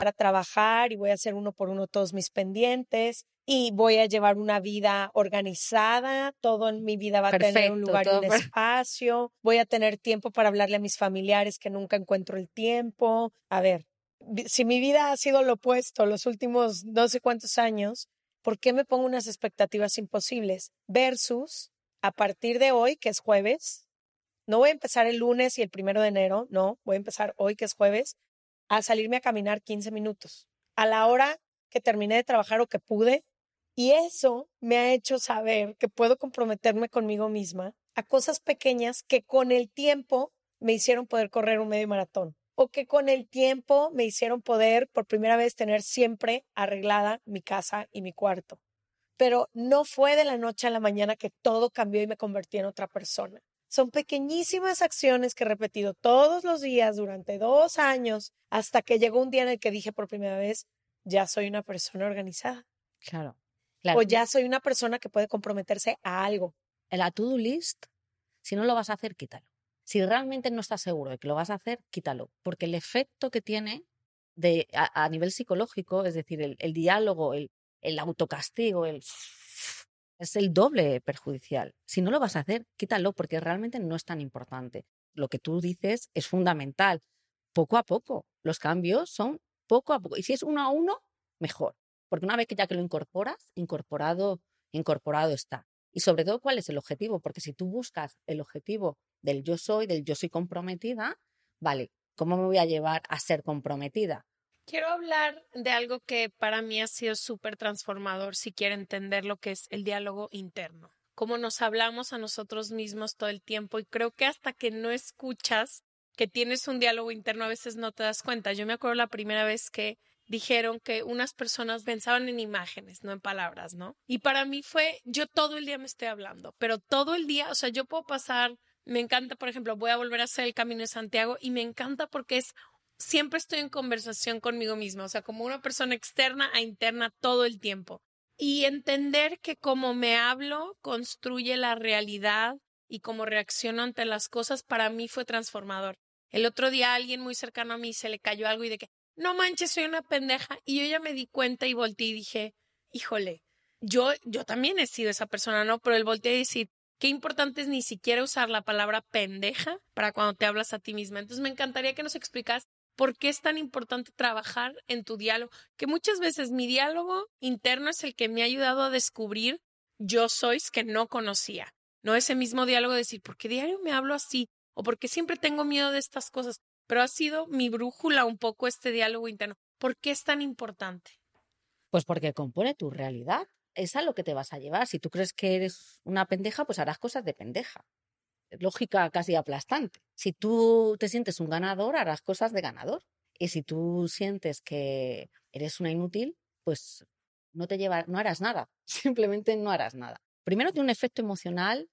Para trabajar y voy a hacer uno por uno todos mis pendientes y voy a llevar una vida organizada, todo en mi vida va a tener un lugar y un espacio, voy a tener tiempo para hablarle a mis familiares que nunca encuentro el tiempo. A ver, si mi vida ha sido lo opuesto los últimos no sé cuántos años, ¿por qué me pongo unas expectativas imposibles? Versus, a partir de hoy, que es jueves, no voy a empezar el lunes y el primero de enero, no, voy a empezar hoy, que es jueves, a salirme a caminar 15 minutos. A la hora que terminé de trabajar o que pude, y eso me ha hecho saber que puedo comprometerme conmigo misma a cosas pequeñas que con el tiempo me hicieron poder correr un medio maratón o que con el tiempo me hicieron poder por primera vez tener siempre arreglada mi casa y mi cuarto. Pero no fue de la noche a la mañana que todo cambió y me convertí en otra persona. Son pequeñísimas acciones que he repetido todos los días durante dos años hasta que llegó un día en el que dije por primera vez, ya soy una persona organizada. Claro. O ya soy una persona que puede comprometerse a algo. La to-do list, si no lo vas a hacer, quítalo. Si realmente no estás seguro de que lo vas a hacer, quítalo. Porque el efecto que tiene de, a, nivel psicológico, es decir, el, diálogo, el el autocastigo, el es el doble perjudicial. Si no lo vas a hacer, quítalo porque realmente no es tan importante. Lo que tú dices es fundamental. Poco a poco. Los cambios son poco a poco. Y si es uno a uno, mejor. Porque una vez que ya que lo incorporas, incorporado, incorporado está. Y sobre todo, ¿cuál es el objetivo? Porque si tú buscas el objetivo del yo soy, del yo soy comprometida, vale, ¿cómo me voy a llevar a ser comprometida? Quiero hablar de algo que para mí ha sido súper transformador si quiere entender lo que es el diálogo interno. Cómo nos hablamos a nosotros mismos todo el tiempo y creo que hasta que no escuchas que tienes un diálogo interno a veces no te das cuenta. Yo me acuerdo la primera vez que dijeron que unas personas pensaban en imágenes, no en palabras, ¿no? Y para mí fue, yo todo el día me estoy hablando, pero todo el día, o sea, yo puedo pasar, me encanta, por ejemplo, voy a volver a hacer el Camino de Santiago y me encanta porque es siempre estoy en conversación conmigo misma, o sea, como una persona externa a interna todo el tiempo. Y entender que como me hablo construye la realidad y cómo reacciono ante las cosas para mí fue transformador. El otro día alguien muy cercano a mí se le cayó algo y de que, no manches, soy una pendeja. Y yo ya me di cuenta y volteé y dije, híjole, yo, yo también he sido esa persona, ¿no? Pero el volteé y decir, qué importante es ni siquiera usar la palabra pendeja para cuando te hablas a ti misma. Entonces me encantaría que nos explicas por qué es tan importante trabajar en tu diálogo, que muchas veces mi diálogo interno es el que me ha ayudado a descubrir yo sois que no conocía. No ese mismo diálogo de decir, ¿por qué diario me hablo así? O ¿por qué siempre tengo miedo de estas cosas? Pero ha sido mi brújula un poco este diálogo interno. ¿Por qué es tan importante? Pues porque compone tu realidad. Es a lo que te vas a llevar. Si tú crees que eres una pendeja, pues harás cosas de pendeja lógica casi aplastante. Si tú te sientes un ganador, harás cosas de ganador. Y si tú sientes que eres una inútil, pues no te lleva, no harás nada. Simplemente no harás nada. Primero tiene un efecto emocional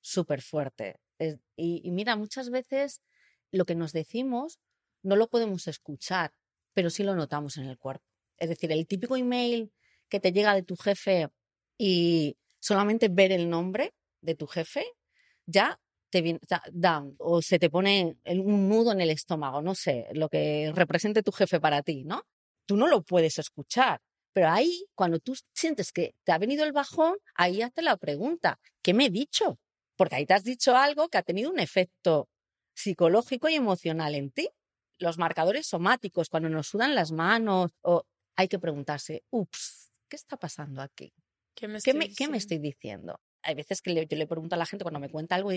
súper fuerte. Y, y mira, muchas veces lo que nos decimos no lo podemos escuchar, pero sí lo notamos en el cuerpo. Es decir, el típico email que te llega de tu jefe y solamente ver el nombre de tu jefe ya te viene down o se te pone un nudo en el estómago, no sé, lo que represente tu jefe para ti, ¿no? Tú no lo puedes escuchar, pero ahí, cuando tú sientes que te ha venido el bajón, ahí hazte la pregunta, ¿qué me he dicho? Porque ahí te has dicho algo que ha tenido un efecto psicológico y emocional en ti. Los marcadores somáticos, cuando nos sudan las manos, o hay que preguntarse, ups, ¿qué está pasando aquí? ¿Qué me ¿Qué me estoy diciendo? hay veces que yo le pregunto a la gente cuando me cuenta algo,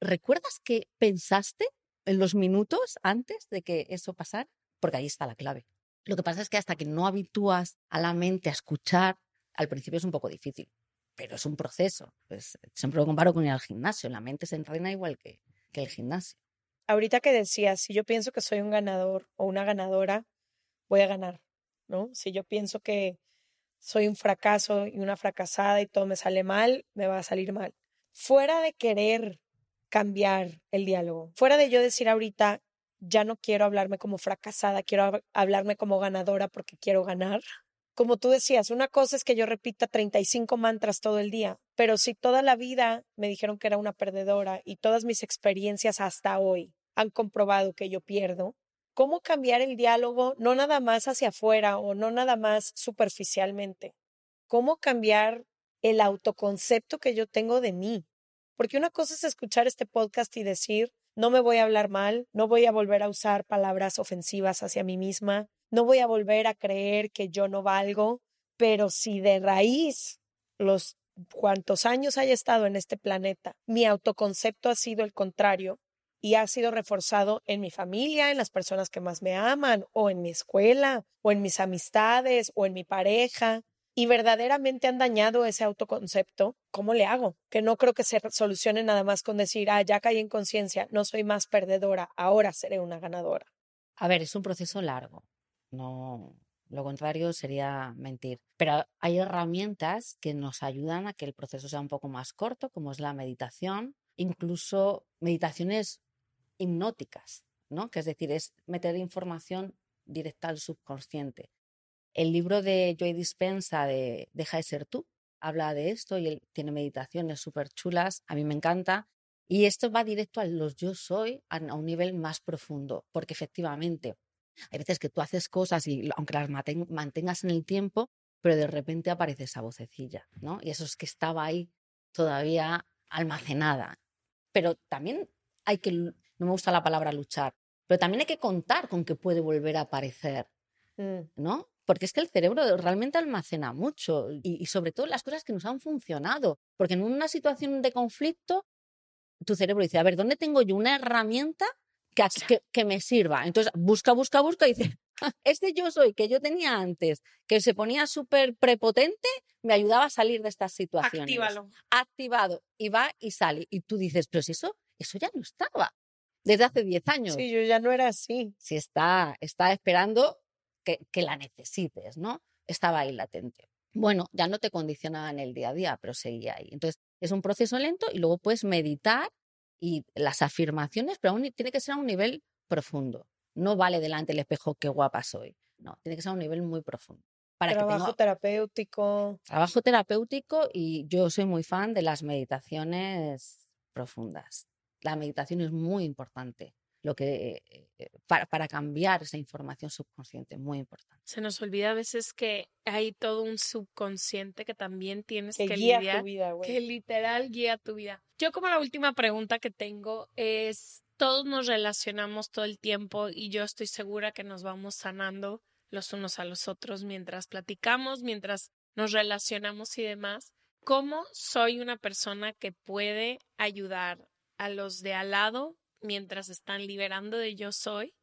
¿recuerdas que pensaste en los minutos antes de que eso pasara? Porque ahí está la clave. Lo que pasa es que hasta que no habitúas a la mente a escuchar, al principio es un poco difícil, pero es un proceso. Pues, siempre lo comparo con ir al gimnasio, la mente se entrena igual que, que el gimnasio. Ahorita que decías, si yo pienso que soy un ganador o una ganadora, voy a ganar, ¿no? Si yo pienso que soy un fracaso y una fracasada y todo me sale mal, me va a salir mal. Fuera de querer cambiar el diálogo, fuera de yo decir ahorita, ya no quiero hablarme como fracasada, quiero hablarme como ganadora porque quiero ganar. Como tú decías, una cosa es que yo repita 35 mantras todo el día, pero si toda la vida me dijeron que era una perdedora y todas mis experiencias hasta hoy han comprobado que yo pierdo, cómo cambiar el diálogo no nada más hacia afuera o no nada más superficialmente, cómo cambiar el autoconcepto que yo tengo de mí. Porque una cosa es escuchar este podcast y decir, no me voy a hablar mal, no voy a volver a usar palabras ofensivas hacia mí misma, no voy a volver a creer que yo no valgo, pero si de raíz los cuantos años haya estado en este planeta, mi autoconcepto ha sido el contrario, y ha sido reforzado en mi familia, en las personas que más me aman, o en mi escuela, o en mis amistades, o en mi pareja, y verdaderamente han dañado ese autoconcepto, ¿cómo le hago? Que no creo que se solucione nada más con decir, ah, ya caí en conciencia, no soy más perdedora, ahora seré una ganadora. A ver, es un proceso largo. No, lo contrario sería mentir. Pero hay herramientas que nos ayudan a que el proceso sea un poco más corto, como es la meditación, incluso meditaciones hipnóticas, ¿no? Que es decir, es meter información directa al subconsciente. El libro de Joy Dispensa de Deja de ser tú habla de esto y él tiene meditaciones súper chulas, a mí me encanta. Y esto va directo a los yo soy a un nivel más profundo, porque efectivamente hay veces que tú haces cosas y aunque las mantengas en el tiempo, pero de repente aparece esa vocecilla, ¿no? Y eso es que estaba ahí todavía almacenada. Pero también hay que, no me gusta la palabra luchar, pero también hay que contar con que puede volver a aparecer, Mm. ¿no? Porque es que el cerebro realmente almacena mucho y, y sobre todo las cosas que nos han funcionado. Porque en una situación de conflicto, tu cerebro dice, a ver, ¿dónde tengo yo una herramienta que, que, que me sirva? Entonces busca, busca, busca y dice, este yo soy que yo tenía antes, que se ponía súper prepotente, me ayudaba a salir de estas situaciones. Actívalo. Activado y va y sale. Y tú dices, pero si eso, eso ya no estaba desde hace 10 años Sí, yo ya no era así. si está, está esperando que, que la necesites, ¿no? Estaba ahí latente. Bueno, ya no te condicionaba en el día a día, pero seguía ahí. Entonces, es un proceso lento y luego puedes meditar y las afirmaciones, pero aún tiene que ser a un nivel profundo. No vale delante del espejo qué guapa soy. No, tiene que ser a un nivel muy profundo. Para que Trabajo tenga terapéutico. trabajo terapéutico y yo soy muy fan de las meditaciones profundas. La meditación es muy importante lo que, eh, eh, para, para cambiar esa información subconsciente, muy importante. Se nos olvida a veces que hay todo un subconsciente que también tienes Que que, guía lidiar, tu vida, güey. que literal guía tu vida. Yo como la última pregunta que tengo es, todos nos relacionamos todo el tiempo y yo estoy segura que nos vamos sanando los unos a los otros mientras platicamos, mientras nos relacionamos y demás. ¿Cómo soy una persona que puede ayudar a los de al lado mientras están liberando de yo soy?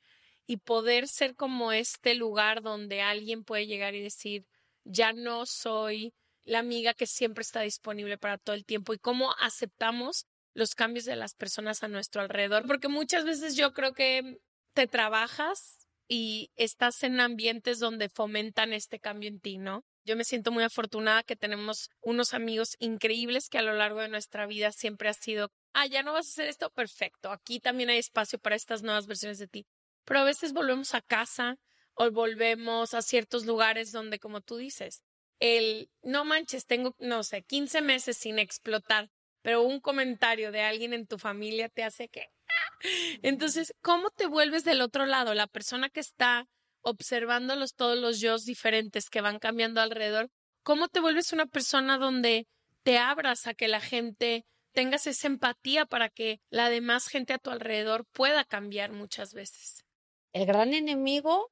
y poder ser como este lugar donde alguien puede llegar y decir, ya no soy la amiga que siempre está disponible para todo el tiempo y cómo aceptamos los cambios de las personas a nuestro alrededor, porque muchas veces yo creo que te trabajas y estás en ambientes donde fomentan este cambio en ti, ¿no? Yo me siento muy afortunada que tenemos unos amigos increíbles que a lo largo de nuestra vida siempre ha sido, ah, ya no vas a hacer esto, perfecto, aquí también hay espacio para estas nuevas versiones de ti pero a veces volvemos a casa o volvemos a ciertos lugares donde, como tú dices, el no manches, tengo, no sé, 15 meses sin explotar, pero un comentario de alguien en tu familia te hace que... ¡ah! Entonces, ¿cómo te vuelves del otro lado? La persona que está observando los, todos los yo diferentes que van cambiando alrededor, ¿cómo te vuelves una persona donde te abras a que la gente tengas esa empatía para que la demás gente a tu alrededor pueda cambiar muchas veces? El gran enemigo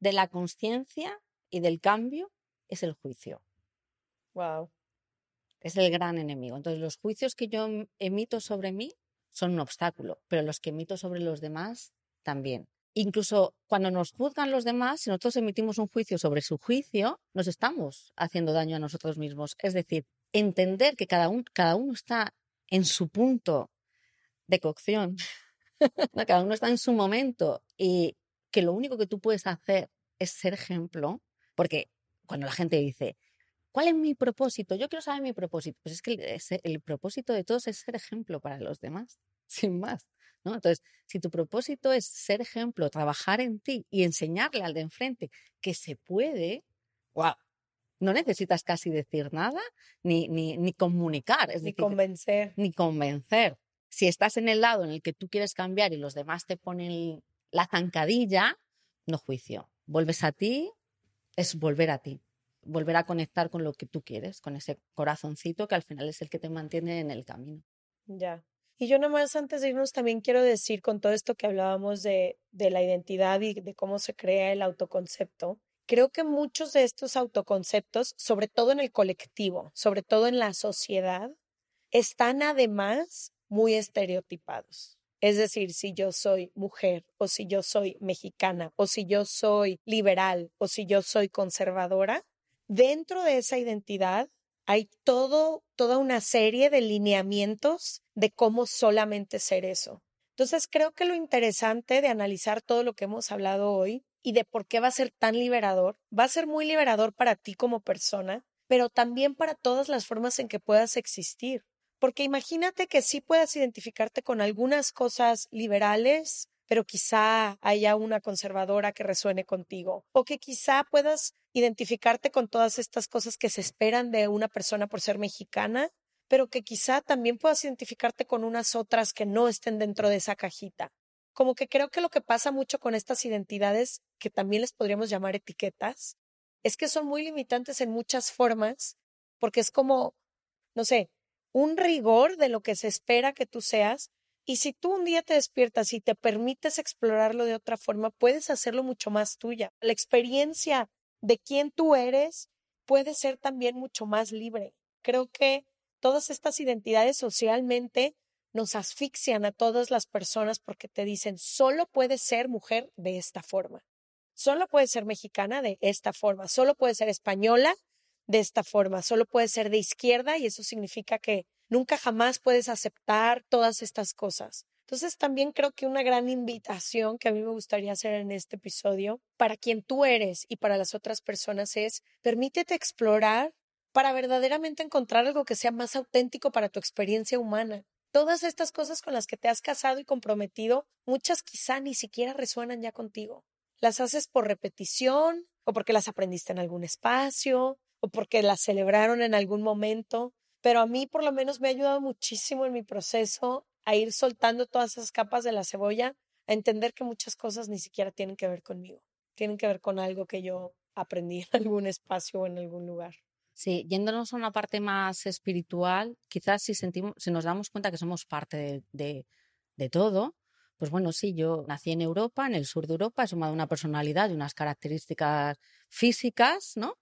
de la conciencia y del cambio es el juicio. Wow. Es el gran enemigo. Entonces, los juicios que yo em- emito sobre mí son un obstáculo, pero los que emito sobre los demás también. Incluso cuando nos juzgan los demás, si nosotros emitimos un juicio sobre su juicio, nos estamos haciendo daño a nosotros mismos. Es decir, entender que cada, un- cada uno está en su punto de cocción, cada uno está en su momento y que lo único que tú puedes hacer es ser ejemplo, porque cuando la gente dice, ¿cuál es mi propósito? Yo quiero saber mi propósito. Pues es que el propósito de todos es ser ejemplo para los demás, sin más. ¿No? Entonces, si tu propósito es ser ejemplo, trabajar en ti y enseñarle al de enfrente que se puede, ¡guau! No necesitas casi decir nada ni, ni, ni comunicar. Es Ni decir, convencer. ni convencer. Si estás en el lado en el que tú quieres cambiar y los demás te ponen la zancadilla, no juicio. Vuelves a ti, es volver a ti. Volver a conectar con lo que tú quieres, con ese corazoncito que al final es el que te mantiene en el camino. Ya. Y yo nomás antes de irnos también quiero decir con todo esto que hablábamos de, de la identidad y de cómo se crea el autoconcepto, creo que muchos de estos autoconceptos, sobre todo en el colectivo, sobre todo en la sociedad, están además muy estereotipados. Es decir, si yo soy mujer o si yo soy mexicana o si yo soy liberal o si yo soy conservadora, dentro de esa identidad hay toda una serie de lineamientos de cómo solamente ser eso. Entonces creo que lo interesante de analizar todo lo que hemos hablado hoy y de por qué va a ser tan liberador, va a ser muy liberador para ti como persona, pero también para todas las formas en que puedas existir. Porque imagínate que sí puedas identificarte con algunas cosas liberales, pero quizá haya una conservadora que resuene contigo, o que quizá puedas identificarte con todas estas cosas que se esperan de una persona por ser mexicana, pero que quizá también puedas identificarte con unas otras que no estén dentro de esa cajita. Como que creo que lo que pasa mucho con estas identidades, que también les podríamos llamar etiquetas, es que son muy limitantes en muchas formas, porque es como, no sé, un rigor de lo que se espera que tú seas. Y si tú un día te despiertas y te permites explorarlo de otra forma, puedes hacerlo mucho más tuya. La experiencia de quién tú eres puede ser también mucho más libre. Creo que todas estas identidades socialmente nos asfixian a todas las personas porque te dicen, solo puedes ser mujer de esta forma, solo puedes ser mexicana de esta forma, solo puedes ser española de esta forma, solo puedes ser de izquierda y eso significa que nunca jamás puedes aceptar todas estas cosas. Entonces también creo que una gran invitación que a mí me gustaría hacer en este episodio para quien tú eres y para las otras personas es permítete explorar para verdaderamente encontrar algo que sea más auténtico para tu experiencia humana. Todas estas cosas con las que te has casado y comprometido, muchas quizá ni siquiera resuenan ya contigo. Las haces por repetición o porque las aprendiste en algún espacio o porque las celebraron en algún momento, pero a mí por lo menos me ha ayudado muchísimo en mi proceso a ir soltando todas esas capas de la cebolla, a entender que muchas cosas ni siquiera tienen que ver conmigo, tienen que ver con algo que yo aprendí en algún espacio o en algún lugar. Sí, yéndonos a una parte más espiritual, quizás si sentimos, si nos damos cuenta que somos parte de, de, de todo, pues bueno, sí, yo nací en Europa, en el sur de Europa, he sumado una personalidad y unas características físicas, ¿no?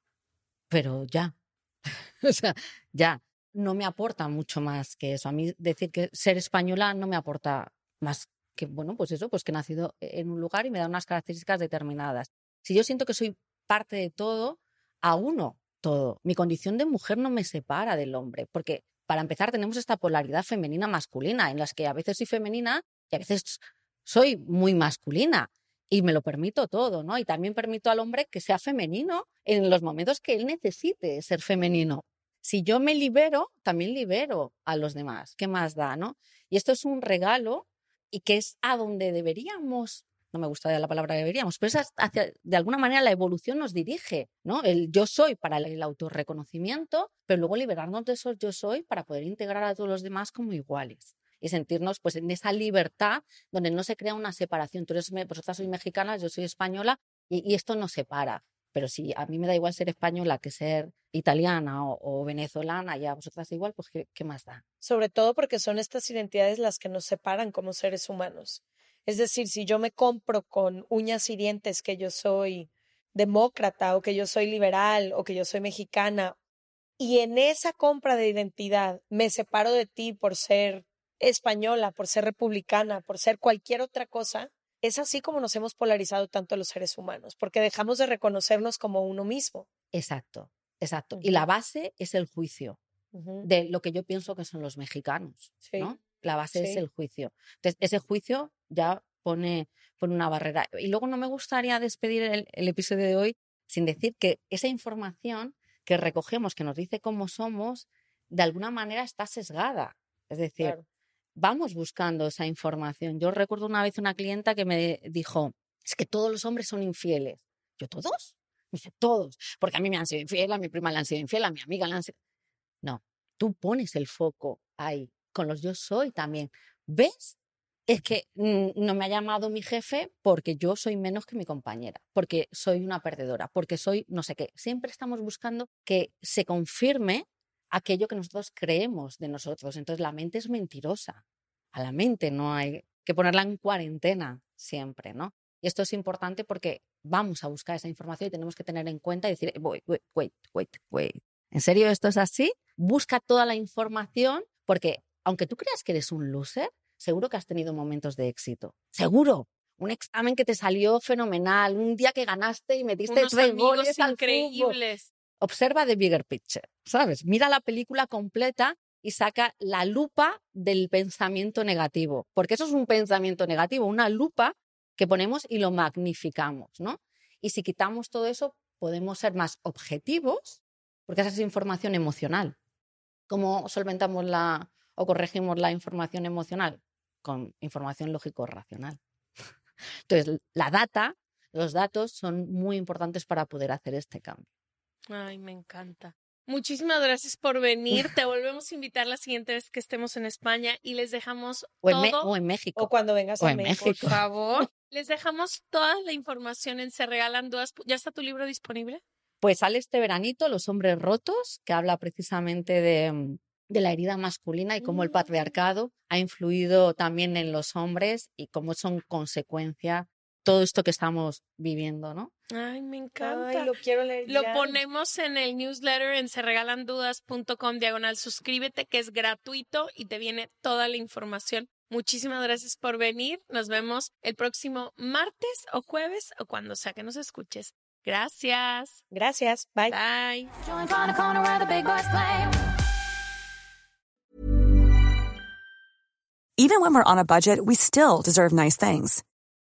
pero ya, o sea, ya, no me aporta mucho más que eso. A mí decir que ser española no me aporta más que, bueno, pues eso, pues que he nacido en un lugar y me da unas características determinadas. Si yo siento que soy parte de todo, a uno todo. Mi condición de mujer no me separa del hombre, porque para empezar tenemos esta polaridad femenina masculina, en las que a veces soy femenina y a veces soy muy masculina y me lo permito todo, ¿no? Y también permito al hombre que sea femenino en los momentos que él necesite ser femenino. Si yo me libero, también libero a los demás. ¿Qué más da, no? Y esto es un regalo y que es a donde deberíamos, no me gusta la palabra deberíamos, pero es hacia, de alguna manera la evolución nos dirige, ¿no? El yo soy para el autorreconocimiento, pero luego liberarnos de esos yo soy para poder integrar a todos los demás como iguales y sentirnos pues en esa libertad donde no se crea una separación. Tú eres, vosotras sois mexicanas, yo soy española y, esto no separa. Pero si a mí me da igual ser española que ser italiana o, venezolana y a vosotras igual, pues ¿qué, ¿qué, más da? Sobre todo porque son estas identidades las que nos separan como seres humanos. Es decir, si yo me compro con uñas y dientes que yo soy demócrata o que yo soy liberal o que yo soy mexicana y en esa compra de identidad me separo de ti por ser española, por ser republicana, por ser cualquier otra cosa, es así como nos hemos polarizado tanto los seres humanos, porque dejamos de reconocernos como uno mismo. Exacto, exacto. Y la base es el juicio de lo que yo pienso que son los mexicanos, ¿no? La base es el juicio. Entonces, ese juicio ya pone, pone una barrera. Y luego no me gustaría despedir el episodio de hoy sin decir que esa información que recogemos, que nos dice cómo somos, de alguna manera está sesgada. Es decir, vamos buscando esa información. Yo recuerdo una vez una clienta que me dijo, es que todos los hombres son infieles. Yo, ¿todos? Me dice, todos. Porque a mí me han sido infiel, a mi prima le han sido infiel, a mi amiga le han sido... No, tú pones el foco ahí. Con los yo soy también. ¿Ves? Es que no me ha llamado mi jefe porque yo soy menos que mi compañera, porque soy una perdedora, porque soy no sé qué. Siempre estamos buscando que se confirme aquello que nosotros creemos de nosotros. Entonces la mente es mentirosa. A la mente no hay que ponerla en cuarentena siempre, ¿no? Y esto es importante porque vamos a buscar esa información y tenemos que tener en cuenta y decir, wait, wait, wait, wait, wait. ¿En serio esto es así? Busca toda la información porque aunque tú creas que eres un loser, seguro que has tenido momentos de éxito. Seguro. Un examen que te salió fenomenal, un día que ganaste y metiste Unos tres goles increíbles observa the bigger picture, ¿sabes? Mira la película completa y saca la lupa del pensamiento negativo, porque eso es un pensamiento negativo, una lupa que ponemos y lo magnificamos, ¿no? Y si quitamos todo eso, podemos ser más objetivos, porque esa es información emocional. ¿Cómo solventamos la o corregimos la información emocional? Con información lógico-racional. Entonces, la data, los datos son muy importantes para poder hacer este cambio. Ay, me encanta. Muchísimas gracias por venir. Te volvemos a invitar la siguiente vez que estemos en España y les dejamos o en, todo. o en México. O cuando vengas a México, Por favor. les dejamos toda la información en Se Regalan Dudas. ¿Ya está tu libro disponible? Pues sale este veranito, Los hombres rotos, que habla precisamente de, mm, de la herida masculina y cómo el Mm. patriarcado ha influido también en los hombres y cómo son consecuencia todo esto que estamos viviendo, ¿no? Ay, me encanta. Ay, lo quiero leer. Lo ya. ponemos en el newsletter en serregalandudas.com diagonal suscríbete que es gratuito y te viene toda la información. Muchísimas gracias por venir. Nos vemos el próximo martes o jueves o cuando sea que nos escuches. Gracias. Gracias. Bye. Bye. Even when we're on a budget, we still deserve nice things.